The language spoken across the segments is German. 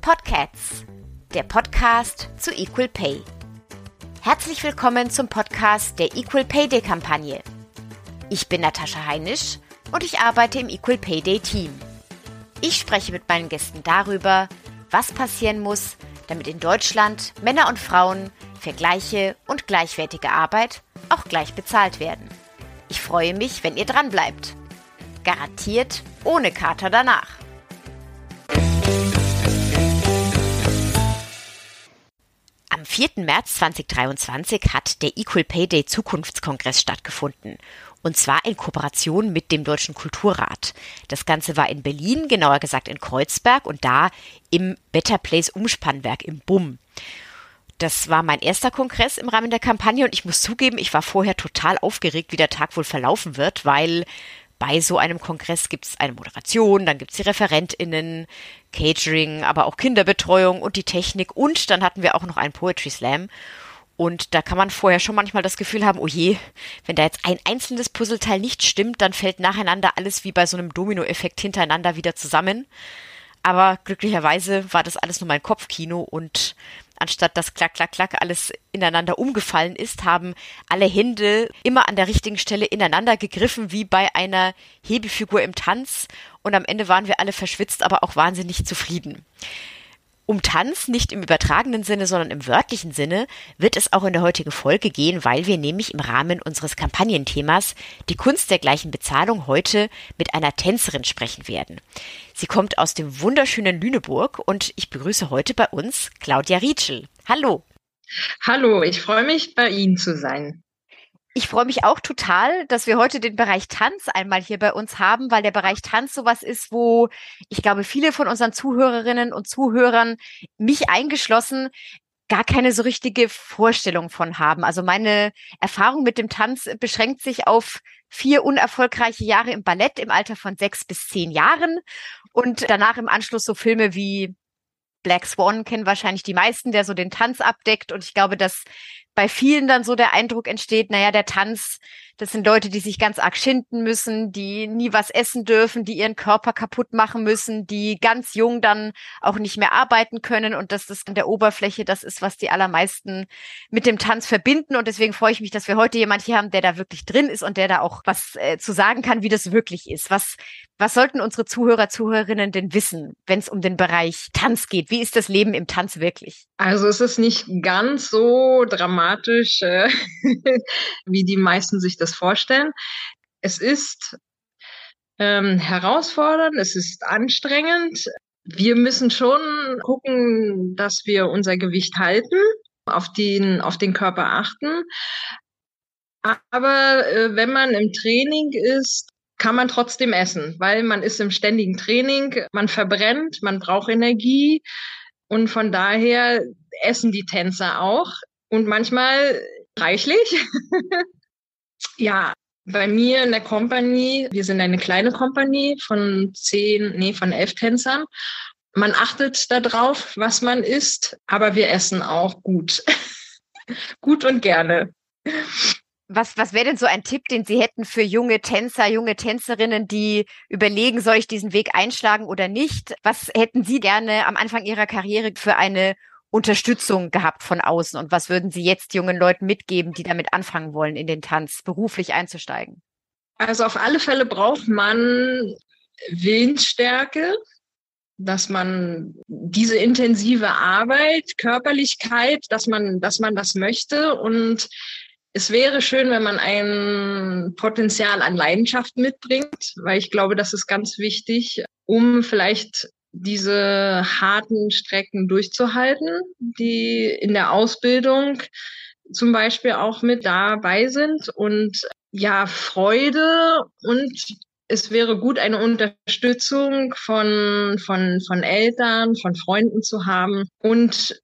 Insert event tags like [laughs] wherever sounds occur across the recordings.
Podcasts, der Podcast zu Equal Pay. Herzlich willkommen zum Podcast der Equal Pay Day Kampagne. Ich bin Natascha Heinisch und ich arbeite im Equal Pay Day Team. Ich spreche mit meinen Gästen darüber, was passieren muss, damit in Deutschland Männer und Frauen für gleiche und gleichwertige Arbeit auch gleich bezahlt werden. Ich freue mich, wenn ihr dran bleibt. Garantiert ohne Kater danach. Am 4. März 2023 hat der Equal Pay Day Zukunftskongress stattgefunden. Und zwar in Kooperation mit dem Deutschen Kulturrat. Das Ganze war in Berlin, genauer gesagt in Kreuzberg und da im Better Place Umspannwerk im BUM. Das war mein erster Kongress im Rahmen der Kampagne und ich muss zugeben, ich war vorher total aufgeregt, wie der Tag wohl verlaufen wird, weil bei so einem Kongress gibt es eine Moderation, dann gibt es die ReferentInnen, Catering, aber auch Kinderbetreuung und die Technik und dann hatten wir auch noch einen Poetry Slam. Und da kann man vorher schon manchmal das Gefühl haben, oh je, wenn da jetzt ein einzelnes Puzzleteil nicht stimmt, dann fällt nacheinander alles wie bei so einem Dominoeffekt hintereinander wieder zusammen. Aber glücklicherweise war das alles nur mein Kopfkino und anstatt dass klack, klack, klack alles ineinander umgefallen ist, haben alle Hände immer an der richtigen Stelle ineinander gegriffen, wie bei einer Hebefigur im Tanz. Und am Ende waren wir alle verschwitzt, aber auch wahnsinnig zufrieden. Um Tanz nicht im übertragenen Sinne, sondern im wörtlichen Sinne wird es auch in der heutigen Folge gehen, weil wir nämlich im Rahmen unseres Kampagnenthemas die Kunst der gleichen Bezahlung heute mit einer Tänzerin sprechen werden. Sie kommt aus dem wunderschönen Lüneburg und ich begrüße heute bei uns Claudia Rietschel. Hallo. Hallo, ich freue mich, bei Ihnen zu sein. Ich freue mich auch total, dass wir heute den Bereich Tanz einmal hier bei uns haben, weil der Bereich Tanz sowas ist, wo ich glaube, viele von unseren Zuhörerinnen und Zuhörern, mich eingeschlossen, gar keine so richtige Vorstellung von haben. Also meine Erfahrung mit dem Tanz beschränkt sich auf vier unerfolgreiche Jahre im Ballett im Alter von sechs bis zehn Jahren und danach im Anschluss so Filme wie Black Swan kennen wahrscheinlich die meisten, der so den Tanz abdeckt. Und ich glaube, dass bei vielen dann so der Eindruck entsteht, naja, der Tanz, das sind Leute, die sich ganz arg schinden müssen, die nie was essen dürfen, die ihren Körper kaputt machen müssen, die ganz jung dann auch nicht mehr arbeiten können und dass das an der Oberfläche das ist, was die allermeisten mit dem Tanz verbinden. Und deswegen freue ich mich, dass wir heute jemand hier haben, der da wirklich drin ist und der da auch was äh, zu sagen kann, wie das wirklich ist. Was, was sollten unsere Zuhörer, Zuhörerinnen denn wissen, wenn es um den Bereich Tanz geht? Wie ist das Leben im Tanz wirklich? Also es ist nicht ganz so dramatisch, äh, [laughs] wie die meisten sich das vorstellen. Es ist ähm, herausfordernd, es ist anstrengend. Wir müssen schon gucken, dass wir unser Gewicht halten, auf den, auf den Körper achten. Aber äh, wenn man im Training ist, kann man trotzdem essen, weil man ist im ständigen Training, man verbrennt, man braucht Energie und von daher essen die Tänzer auch und manchmal reichlich. [laughs] ja, bei mir in der Company, wir sind eine kleine Company von zehn, nee, von elf Tänzern. Man achtet darauf, was man isst, aber wir essen auch gut. [laughs] gut und gerne. Was, was wäre denn so ein Tipp, den Sie hätten für junge Tänzer, junge Tänzerinnen, die überlegen, soll ich diesen Weg einschlagen oder nicht? Was hätten Sie gerne am Anfang Ihrer Karriere für eine Unterstützung gehabt von außen? Und was würden Sie jetzt jungen Leuten mitgeben, die damit anfangen wollen, in den Tanz beruflich einzusteigen? Also auf alle Fälle braucht man Willensstärke, dass man diese intensive Arbeit, Körperlichkeit, dass man, dass man das möchte und es wäre schön, wenn man ein Potenzial an Leidenschaft mitbringt, weil ich glaube, das ist ganz wichtig, um vielleicht diese harten Strecken durchzuhalten, die in der Ausbildung zum Beispiel auch mit dabei sind. Und ja, Freude und es wäre gut, eine Unterstützung von, von, von Eltern, von Freunden zu haben. Und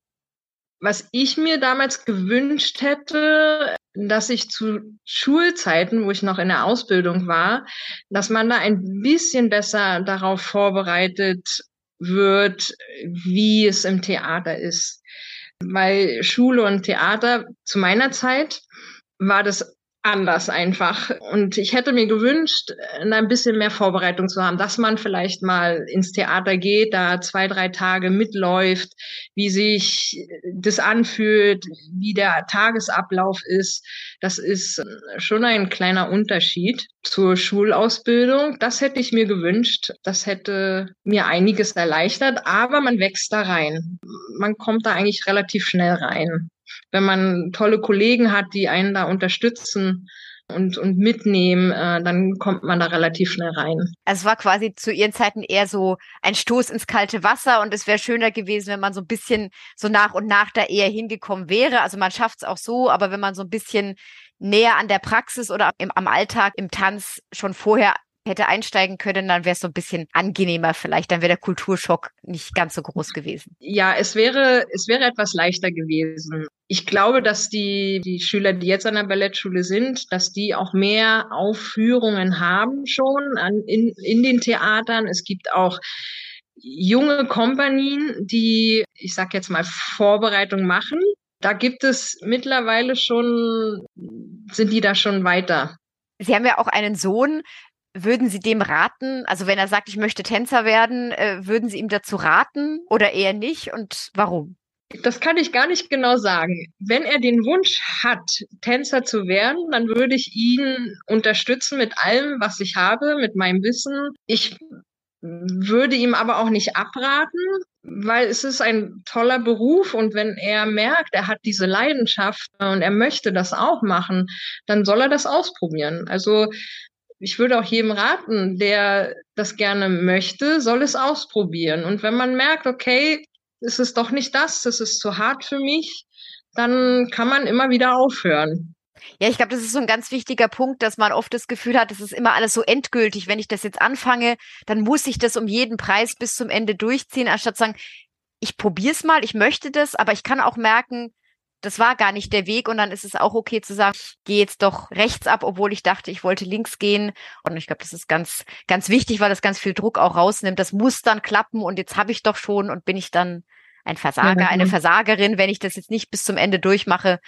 was ich mir damals gewünscht hätte, dass ich zu Schulzeiten, wo ich noch in der Ausbildung war, dass man da ein bisschen besser darauf vorbereitet wird, wie es im Theater ist. Weil Schule und Theater zu meiner Zeit war das anders einfach. Und ich hätte mir gewünscht, ein bisschen mehr Vorbereitung zu haben, dass man vielleicht mal ins Theater geht, da zwei, drei Tage mitläuft, wie sich das anfühlt, wie der Tagesablauf ist. Das ist schon ein kleiner Unterschied zur Schulausbildung. Das hätte ich mir gewünscht. Das hätte mir einiges erleichtert, aber man wächst da rein. Man kommt da eigentlich relativ schnell rein wenn man tolle Kollegen hat, die einen da unterstützen und, und mitnehmen, äh, dann kommt man da relativ schnell rein. Also es war quasi zu ihren Zeiten eher so ein Stoß ins kalte Wasser und es wäre schöner gewesen, wenn man so ein bisschen so nach und nach da eher hingekommen wäre. Also man schafft es auch so, aber wenn man so ein bisschen näher an der Praxis oder im, am Alltag im Tanz schon vorher hätte einsteigen können, dann wäre es so ein bisschen angenehmer vielleicht. Dann wäre der Kulturschock nicht ganz so groß gewesen. Ja, es wäre, es wäre etwas leichter gewesen. Ich glaube, dass die, die Schüler, die jetzt an der Ballettschule sind, dass die auch mehr Aufführungen haben schon an, in, in den Theatern. Es gibt auch junge Kompanien, die, ich sag jetzt mal, Vorbereitung machen. Da gibt es mittlerweile schon, sind die da schon weiter. Sie haben ja auch einen Sohn, würden Sie dem raten, also wenn er sagt, ich möchte Tänzer werden, äh, würden Sie ihm dazu raten oder eher nicht und warum? Das kann ich gar nicht genau sagen. Wenn er den Wunsch hat, Tänzer zu werden, dann würde ich ihn unterstützen mit allem, was ich habe, mit meinem Wissen. Ich würde ihm aber auch nicht abraten, weil es ist ein toller Beruf und wenn er merkt, er hat diese Leidenschaft und er möchte das auch machen, dann soll er das ausprobieren. Also ich würde auch jedem raten, der das gerne möchte, soll es ausprobieren. Und wenn man merkt, okay, es ist doch nicht das, es ist zu hart für mich, dann kann man immer wieder aufhören. Ja, ich glaube, das ist so ein ganz wichtiger Punkt, dass man oft das Gefühl hat, es ist immer alles so endgültig. Wenn ich das jetzt anfange, dann muss ich das um jeden Preis bis zum Ende durchziehen, anstatt zu sagen, ich probiere es mal, ich möchte das, aber ich kann auch merken, das war gar nicht der Weg und dann ist es auch okay zu sagen, ich gehe jetzt doch rechts ab, obwohl ich dachte, ich wollte links gehen. Und ich glaube, das ist ganz, ganz wichtig, weil das ganz viel Druck auch rausnimmt. Das muss dann klappen und jetzt habe ich doch schon und bin ich dann ein Versager, ja, eine Versagerin, wenn ich das jetzt nicht bis zum Ende durchmache,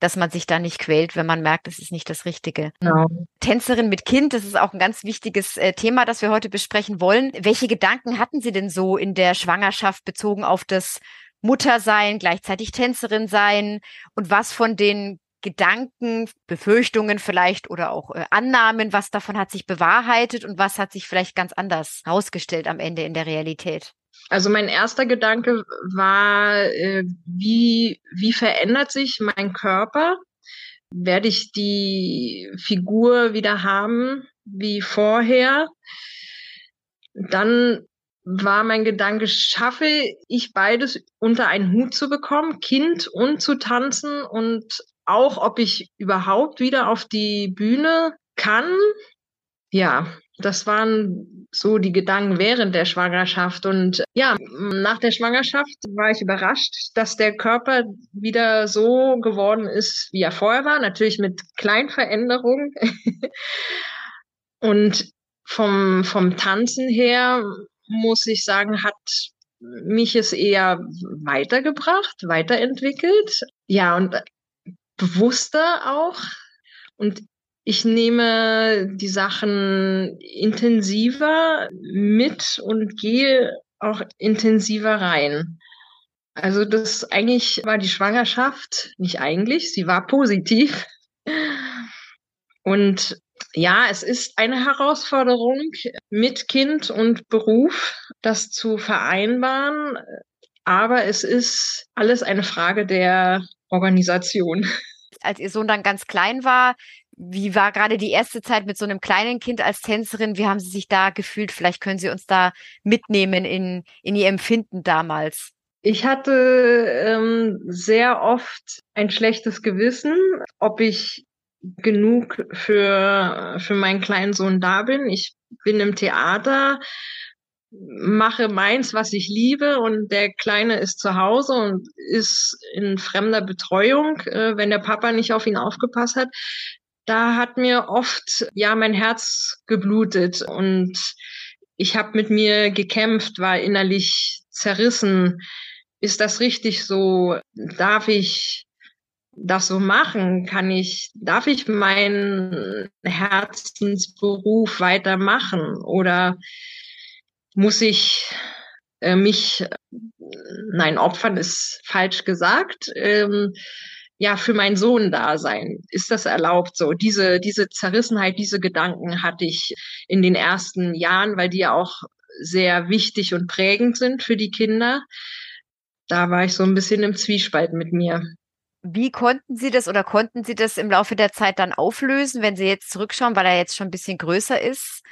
dass man sich da nicht quält, wenn man merkt, es ist nicht das Richtige. Genau. Tänzerin mit Kind, das ist auch ein ganz wichtiges äh, Thema, das wir heute besprechen wollen. Welche Gedanken hatten Sie denn so in der Schwangerschaft bezogen auf das Mutter sein, gleichzeitig Tänzerin sein und was von den Gedanken, Befürchtungen vielleicht oder auch äh, Annahmen, was davon hat sich bewahrheitet und was hat sich vielleicht ganz anders herausgestellt am Ende in der Realität? Also mein erster Gedanke war, äh, wie, wie verändert sich mein Körper? Werde ich die Figur wieder haben wie vorher? Dann war mein Gedanke, schaffe ich beides unter einen Hut zu bekommen, Kind und zu tanzen und auch, ob ich überhaupt wieder auf die Bühne kann. Ja, das waren so die Gedanken während der Schwangerschaft. Und ja, nach der Schwangerschaft war ich überrascht, dass der Körper wieder so geworden ist, wie er vorher war. Natürlich mit kleinen Veränderungen. [laughs] und vom, vom Tanzen her muss ich sagen, hat mich es eher weitergebracht, weiterentwickelt. Ja, und bewusster auch. Und ich nehme die Sachen intensiver mit und gehe auch intensiver rein. Also das eigentlich war die Schwangerschaft, nicht eigentlich, sie war positiv. Und ja, es ist eine Herausforderung mit Kind und Beruf, das zu vereinbaren. Aber es ist alles eine Frage der Organisation. Als Ihr Sohn dann ganz klein war, wie war gerade die erste Zeit mit so einem kleinen Kind als Tänzerin? Wie haben Sie sich da gefühlt? Vielleicht können Sie uns da mitnehmen in, in Ihr Empfinden damals. Ich hatte ähm, sehr oft ein schlechtes Gewissen, ob ich genug für, für meinen kleinen Sohn da bin. Ich bin im Theater, mache meins, was ich liebe und der Kleine ist zu Hause und ist in fremder Betreuung, äh, wenn der Papa nicht auf ihn aufgepasst hat. Da hat mir oft ja mein Herz geblutet und ich habe mit mir gekämpft, war innerlich zerrissen. Ist das richtig so? Darf ich das so machen? Kann ich, darf ich meinen Herzensberuf weitermachen? Oder muss ich äh, mich, nein, opfern ist falsch gesagt, ähm, ja, für meinen Sohn da sein. Ist das erlaubt so? Diese, diese Zerrissenheit, diese Gedanken hatte ich in den ersten Jahren, weil die ja auch sehr wichtig und prägend sind für die Kinder. Da war ich so ein bisschen im Zwiespalt mit mir. Wie konnten Sie das oder konnten Sie das im Laufe der Zeit dann auflösen, wenn Sie jetzt zurückschauen, weil er jetzt schon ein bisschen größer ist?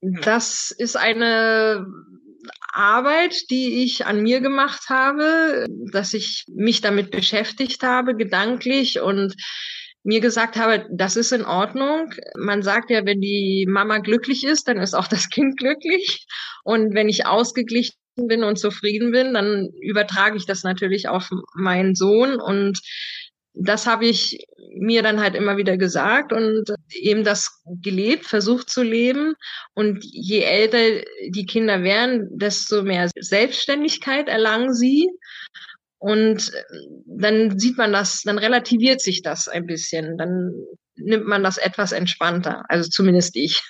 Das ist eine Arbeit, die ich an mir gemacht habe, dass ich mich damit beschäftigt habe, gedanklich und mir gesagt habe, das ist in Ordnung. Man sagt ja, wenn die Mama glücklich ist, dann ist auch das Kind glücklich. Und wenn ich ausgeglichen bin und zufrieden bin, dann übertrage ich das natürlich auf meinen Sohn und das habe ich mir dann halt immer wieder gesagt und eben das gelebt, versucht zu leben. Und je älter die Kinder werden, desto mehr Selbstständigkeit erlangen sie. Und dann sieht man das, dann relativiert sich das ein bisschen. Dann nimmt man das etwas entspannter. Also zumindest ich.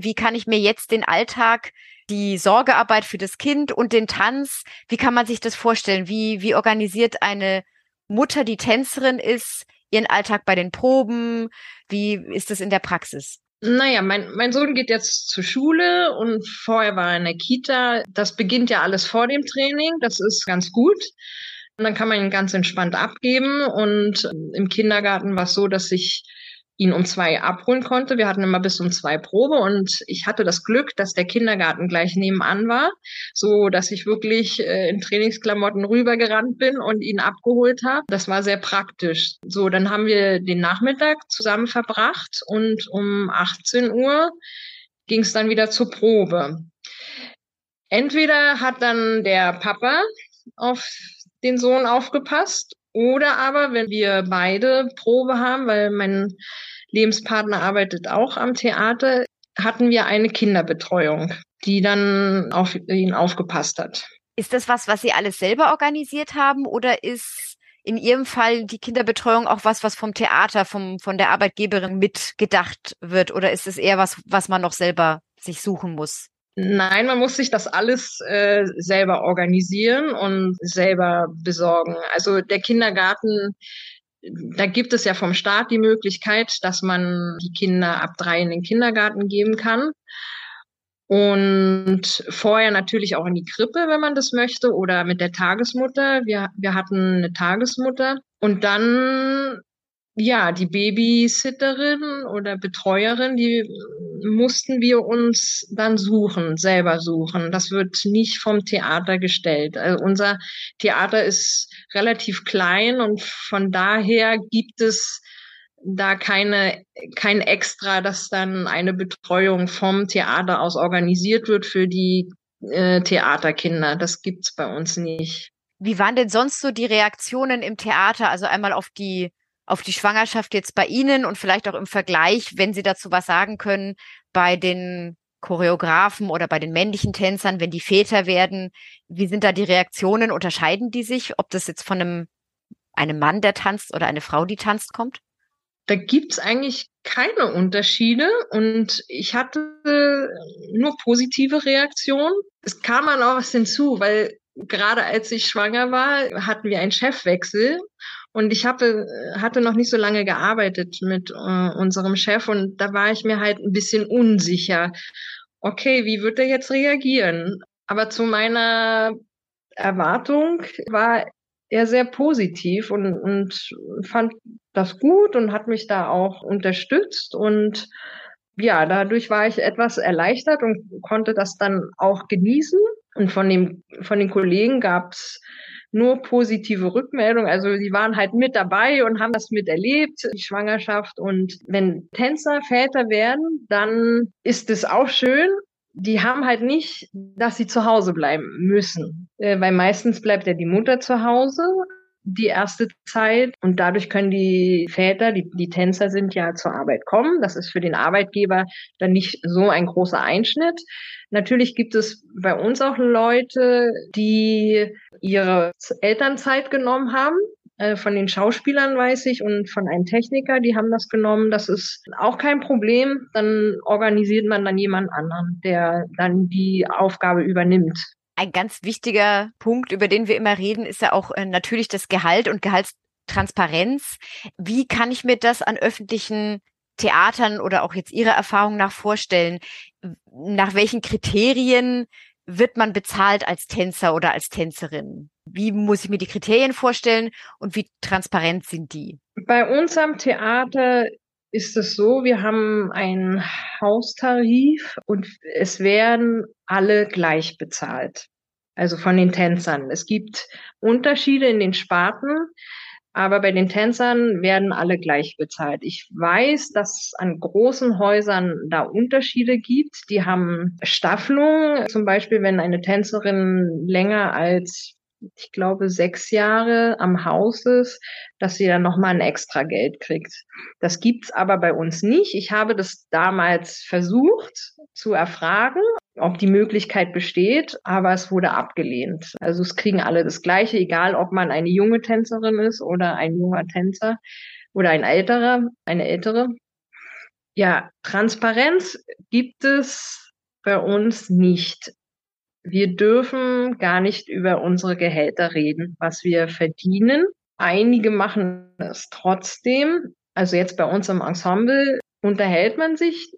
Wie kann ich mir jetzt den Alltag die Sorgearbeit für das Kind und den Tanz. Wie kann man sich das vorstellen? Wie, wie organisiert eine Mutter, die Tänzerin ist, ihren Alltag bei den Proben? Wie ist das in der Praxis? Naja, mein, mein Sohn geht jetzt zur Schule und vorher war er in der Kita. Das beginnt ja alles vor dem Training. Das ist ganz gut. Und dann kann man ihn ganz entspannt abgeben. Und im Kindergarten war es so, dass ich ihn um zwei abholen konnte. Wir hatten immer bis um zwei Probe und ich hatte das Glück, dass der Kindergarten gleich nebenan war, so dass ich wirklich äh, in Trainingsklamotten rübergerannt bin und ihn abgeholt habe. Das war sehr praktisch. So, dann haben wir den Nachmittag zusammen verbracht und um 18 Uhr ging es dann wieder zur Probe. Entweder hat dann der Papa auf den Sohn aufgepasst oder aber, wenn wir beide Probe haben, weil mein Lebenspartner arbeitet auch am Theater, hatten wir eine Kinderbetreuung, die dann auf ihn aufgepasst hat. Ist das was, was Sie alles selber organisiert haben oder ist in Ihrem Fall die Kinderbetreuung auch was, was vom Theater, vom, von der Arbeitgeberin mitgedacht wird oder ist es eher was, was man noch selber sich suchen muss? Nein, man muss sich das alles äh, selber organisieren und selber besorgen. Also der Kindergarten, da gibt es ja vom Staat die Möglichkeit, dass man die Kinder ab drei in den Kindergarten geben kann. Und vorher natürlich auch in die Krippe, wenn man das möchte, oder mit der Tagesmutter. Wir, wir hatten eine Tagesmutter. Und dann ja, die Babysitterin oder Betreuerin, die mussten wir uns dann suchen, selber suchen. Das wird nicht vom Theater gestellt. Also unser Theater ist relativ klein und von daher gibt es da keine, kein Extra, dass dann eine Betreuung vom Theater aus organisiert wird für die äh, Theaterkinder. Das gibt's bei uns nicht. Wie waren denn sonst so die Reaktionen im Theater? Also einmal auf die auf die Schwangerschaft jetzt bei Ihnen und vielleicht auch im Vergleich, wenn Sie dazu was sagen können, bei den Choreografen oder bei den männlichen Tänzern, wenn die Väter werden, wie sind da die Reaktionen? Unterscheiden die sich, ob das jetzt von einem, einem Mann, der tanzt oder eine Frau, die tanzt, kommt? Da gibt's eigentlich keine Unterschiede und ich hatte nur positive Reaktionen. Es kam dann auch was hinzu, weil gerade als ich schwanger war, hatten wir einen Chefwechsel und ich habe, hatte noch nicht so lange gearbeitet mit äh, unserem Chef und da war ich mir halt ein bisschen unsicher. Okay, wie wird er jetzt reagieren? Aber zu meiner Erwartung war er sehr positiv und, und fand das gut und hat mich da auch unterstützt. Und ja, dadurch war ich etwas erleichtert und konnte das dann auch genießen. Und von, dem, von den Kollegen gab's nur positive Rückmeldungen. Also die waren halt mit dabei und haben das miterlebt, die Schwangerschaft. Und wenn Tänzer Väter werden, dann ist es auch schön. Die haben halt nicht, dass sie zu Hause bleiben müssen, äh, weil meistens bleibt ja die Mutter zu Hause die erste Zeit und dadurch können die Väter, die, die Tänzer sind ja zur Arbeit kommen. Das ist für den Arbeitgeber dann nicht so ein großer Einschnitt. Natürlich gibt es bei uns auch Leute, die ihre Elternzeit genommen haben Äh, von den Schauspielern weiß ich und von einem Techniker, die haben das genommen. Das ist auch kein Problem. Dann organisiert man dann jemand anderen, der dann die Aufgabe übernimmt. Ein ganz wichtiger Punkt, über den wir immer reden, ist ja auch äh, natürlich das Gehalt und Gehaltstransparenz. Wie kann ich mir das an öffentlichen Theatern oder auch jetzt Ihrer Erfahrung nach vorstellen? Nach welchen Kriterien wird man bezahlt als Tänzer oder als Tänzerin? Wie muss ich mir die Kriterien vorstellen und wie transparent sind die? Bei uns am Theater ist es so, wir haben einen Haustarif und es werden alle gleich bezahlt. Also von den Tänzern. Es gibt Unterschiede in den Sparten. Aber bei den Tänzern werden alle gleich bezahlt. Ich weiß, dass an großen Häusern da Unterschiede gibt. Die haben Staffelungen. Zum Beispiel, wenn eine Tänzerin länger als ich glaube, sechs Jahre am Haus ist, dass sie dann nochmal ein extra Geld kriegt. Das gibt's aber bei uns nicht. Ich habe das damals versucht zu erfragen, ob die Möglichkeit besteht, aber es wurde abgelehnt. Also es kriegen alle das Gleiche, egal ob man eine junge Tänzerin ist oder ein junger Tänzer oder ein älterer, eine ältere. Ja, Transparenz gibt es bei uns nicht. Wir dürfen gar nicht über unsere Gehälter reden, was wir verdienen. Einige machen es trotzdem. Also jetzt bei uns im Ensemble unterhält man sich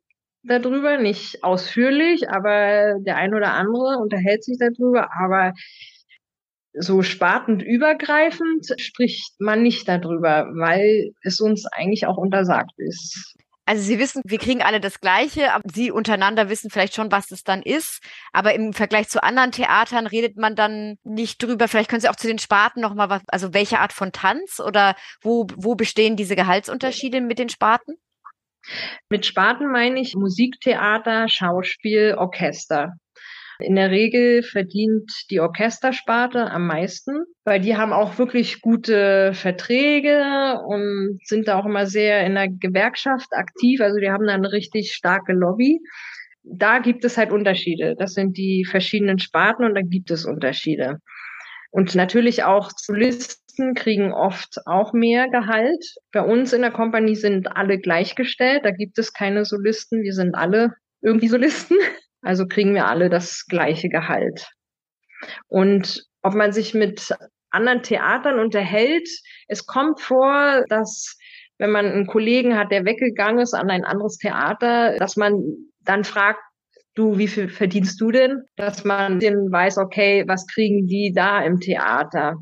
darüber, nicht ausführlich, aber der ein oder andere unterhält sich darüber, aber so spartend übergreifend spricht man nicht darüber, weil es uns eigentlich auch untersagt ist. Also Sie wissen, wir kriegen alle das Gleiche, aber Sie untereinander wissen vielleicht schon, was das dann ist. Aber im Vergleich zu anderen Theatern redet man dann nicht drüber. Vielleicht können Sie auch zu den Sparten nochmal was, also welche Art von Tanz oder wo, wo bestehen diese Gehaltsunterschiede mit den Sparten? Mit Sparten meine ich Musiktheater, Schauspiel, Orchester. In der Regel verdient die Orchestersparte am meisten, weil die haben auch wirklich gute Verträge und sind da auch immer sehr in der Gewerkschaft aktiv. Also die haben da eine richtig starke Lobby. Da gibt es halt Unterschiede. Das sind die verschiedenen Sparten und da gibt es Unterschiede. Und natürlich auch Solisten kriegen oft auch mehr Gehalt. Bei uns in der Kompanie sind alle gleichgestellt. Da gibt es keine Solisten. Wir sind alle irgendwie Solisten. Also kriegen wir alle das gleiche Gehalt. Und ob man sich mit anderen Theatern unterhält, es kommt vor, dass wenn man einen Kollegen hat, der weggegangen ist an ein anderes Theater, dass man dann fragt, du, wie viel verdienst du denn? Dass man den weiß, okay, was kriegen die da im Theater?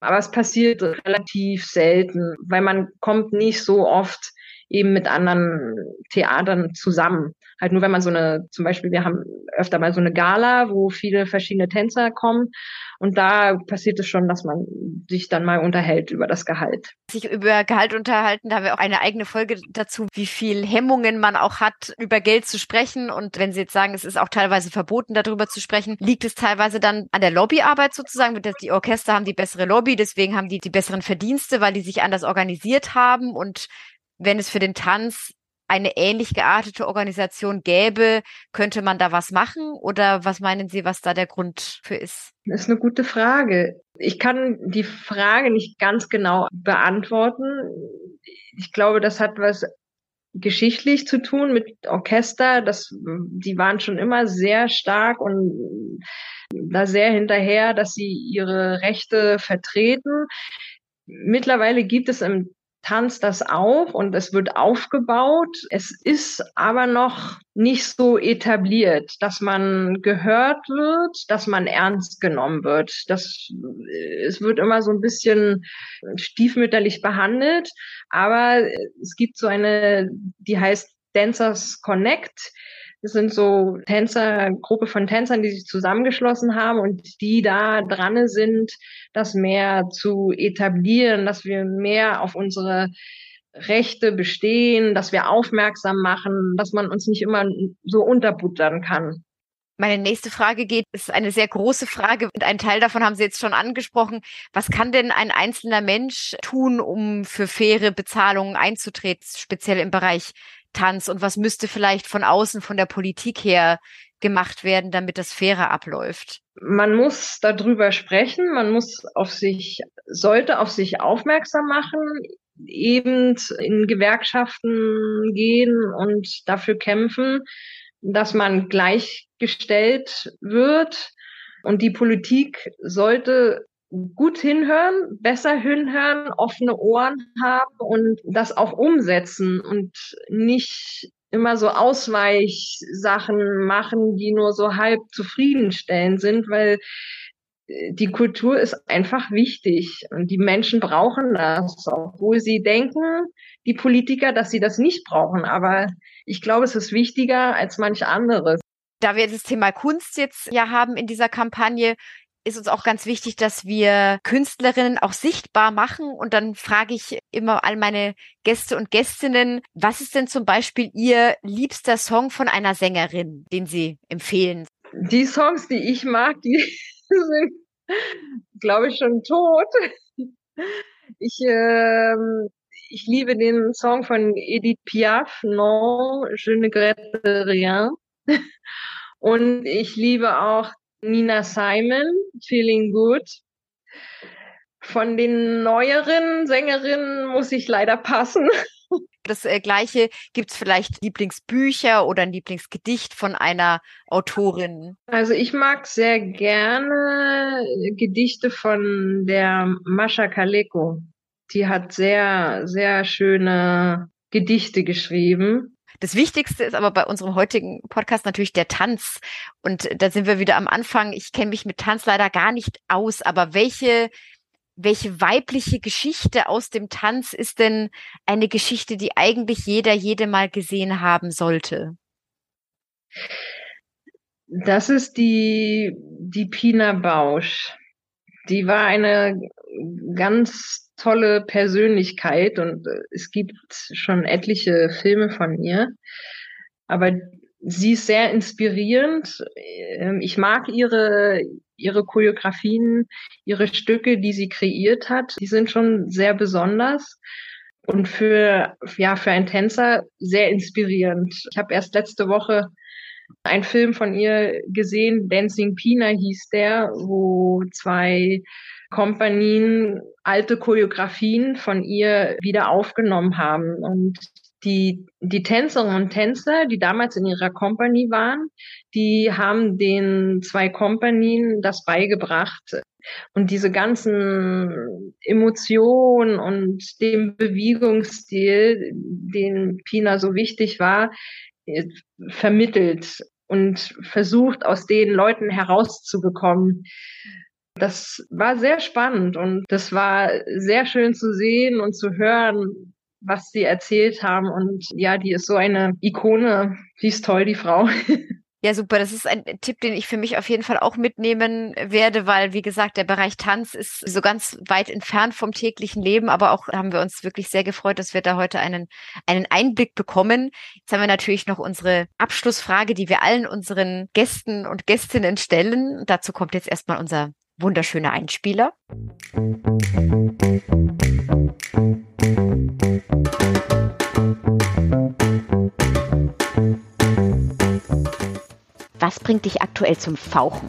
Aber es passiert relativ selten, weil man kommt nicht so oft eben mit anderen Theatern zusammen. Halt nur wenn man so eine, zum Beispiel, wir haben öfter mal so eine Gala, wo viele verschiedene Tänzer kommen. Und da passiert es schon, dass man sich dann mal unterhält über das Gehalt. Sich über Gehalt unterhalten, da haben wir auch eine eigene Folge dazu, wie viel Hemmungen man auch hat, über Geld zu sprechen. Und wenn Sie jetzt sagen, es ist auch teilweise verboten, darüber zu sprechen, liegt es teilweise dann an der Lobbyarbeit sozusagen. Die Orchester haben die bessere Lobby, deswegen haben die die besseren Verdienste, weil die sich anders organisiert haben und wenn es für den Tanz eine ähnlich geartete Organisation gäbe, könnte man da was machen? Oder was meinen Sie, was da der Grund für ist? Das ist eine gute Frage. Ich kann die Frage nicht ganz genau beantworten. Ich glaube, das hat was geschichtlich zu tun mit Orchester. Das, die waren schon immer sehr stark und da sehr hinterher, dass sie ihre Rechte vertreten. Mittlerweile gibt es im tanzt das auf und es wird aufgebaut. Es ist aber noch nicht so etabliert, dass man gehört wird, dass man ernst genommen wird. Das, es wird immer so ein bisschen stiefmütterlich behandelt, aber es gibt so eine, die heißt Dancers Connect. Das sind so Tänzer, Gruppe von Tänzern, die sich zusammengeschlossen haben und die da dran sind, das mehr zu etablieren, dass wir mehr auf unsere Rechte bestehen, dass wir aufmerksam machen, dass man uns nicht immer so unterbuttern kann. Meine nächste Frage geht, ist eine sehr große Frage und einen Teil davon haben Sie jetzt schon angesprochen. Was kann denn ein einzelner Mensch tun, um für faire Bezahlungen einzutreten, speziell im Bereich Tanz und was müsste vielleicht von außen, von der Politik her gemacht werden, damit das fairer abläuft? Man muss darüber sprechen, man muss auf sich, sollte auf sich aufmerksam machen, eben in Gewerkschaften gehen und dafür kämpfen, dass man gleichgestellt wird. Und die Politik sollte gut hinhören, besser hinhören, offene Ohren haben und das auch umsetzen und nicht immer so Ausweichsachen machen, die nur so halb zufriedenstellend sind, weil äh, die Kultur ist einfach wichtig und die Menschen brauchen das, obwohl sie denken, die Politiker, dass sie das nicht brauchen. Aber ich glaube, es ist wichtiger als manch anderes. Da wir das Thema Kunst jetzt ja haben in dieser Kampagne, ist uns auch ganz wichtig, dass wir Künstlerinnen auch sichtbar machen. Und dann frage ich immer all meine Gäste und Gästinnen, was ist denn zum Beispiel Ihr liebster Song von einer Sängerin, den Sie empfehlen? Die Songs, die ich mag, die [laughs] sind, glaube ich, schon tot. Ich, ähm, ich liebe den Song von Edith Piaf, Non, je ne regrette rien. Und ich liebe auch Nina Simon, Feeling Good. Von den neueren Sängerinnen muss ich leider passen. [laughs] Das äh, gleiche gibt es vielleicht Lieblingsbücher oder ein Lieblingsgedicht von einer Autorin. Also ich mag sehr gerne Gedichte von der Mascha Kaleko. Die hat sehr, sehr schöne Gedichte geschrieben. Das Wichtigste ist aber bei unserem heutigen Podcast natürlich der Tanz. Und da sind wir wieder am Anfang. Ich kenne mich mit Tanz leider gar nicht aus, aber welche, welche weibliche Geschichte aus dem Tanz ist denn eine Geschichte, die eigentlich jeder, jede mal gesehen haben sollte? Das ist die, die Pina Bausch. Die war eine ganz tolle Persönlichkeit und äh, es gibt schon etliche Filme von ihr. Aber sie ist sehr inspirierend. Ähm, ich mag ihre, ihre Choreografien, ihre Stücke, die sie kreiert hat. Die sind schon sehr besonders und für, ja, für einen Tänzer sehr inspirierend. Ich habe erst letzte Woche einen Film von ihr gesehen, Dancing Pina hieß der, wo zwei Kompanien alte Choreografien von ihr wieder aufgenommen haben. Und die, die Tänzerinnen und Tänzer, die damals in ihrer Kompanie waren, die haben den zwei Kompanien das beigebracht. Und diese ganzen Emotionen und dem Bewegungsstil, den Pina so wichtig war, vermittelt und versucht, aus den Leuten herauszubekommen. Das war sehr spannend und das war sehr schön zu sehen und zu hören, was sie erzählt haben. Und ja, die ist so eine Ikone. Die ist toll, die Frau. [laughs] Ja, super. Das ist ein Tipp, den ich für mich auf jeden Fall auch mitnehmen werde, weil, wie gesagt, der Bereich Tanz ist so ganz weit entfernt vom täglichen Leben. Aber auch haben wir uns wirklich sehr gefreut, dass wir da heute einen, einen Einblick bekommen. Jetzt haben wir natürlich noch unsere Abschlussfrage, die wir allen unseren Gästen und Gästinnen stellen. Dazu kommt jetzt erstmal unser wunderschöner Einspieler. Was bringt dich aktuell zum Fauchen?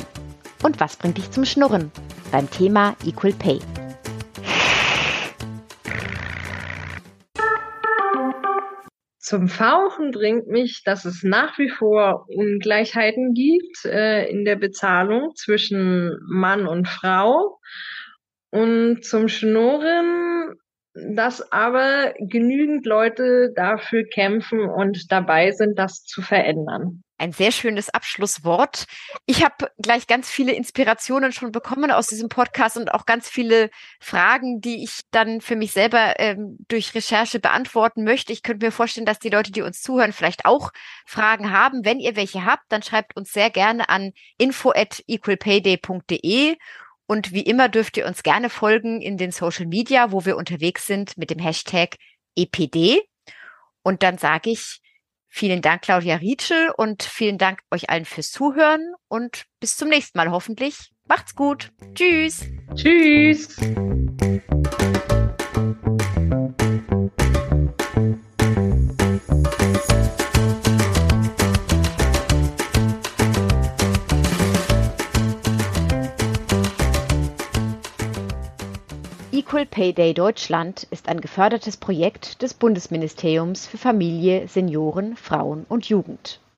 Und was bringt dich zum Schnurren? Beim Thema Equal Pay. Zum Fauchen bringt mich, dass es nach wie vor Ungleichheiten gibt äh, in der Bezahlung zwischen Mann und Frau. Und zum Schnurren, dass aber genügend Leute dafür kämpfen und dabei sind, das zu verändern ein sehr schönes Abschlusswort. Ich habe gleich ganz viele Inspirationen schon bekommen aus diesem Podcast und auch ganz viele Fragen, die ich dann für mich selber ähm, durch Recherche beantworten möchte. Ich könnte mir vorstellen, dass die Leute, die uns zuhören, vielleicht auch Fragen haben. Wenn ihr welche habt, dann schreibt uns sehr gerne an info at equalpayday.de und wie immer dürft ihr uns gerne folgen in den Social Media, wo wir unterwegs sind mit dem Hashtag EPD. Und dann sage ich Vielen Dank, Claudia Rietschel, und vielen Dank euch allen fürs Zuhören und bis zum nächsten Mal hoffentlich. Macht's gut. Tschüss. Tschüss. Equal Pay Day Deutschland ist ein gefördertes Projekt des Bundesministeriums für Familie, Senioren, Frauen und Jugend.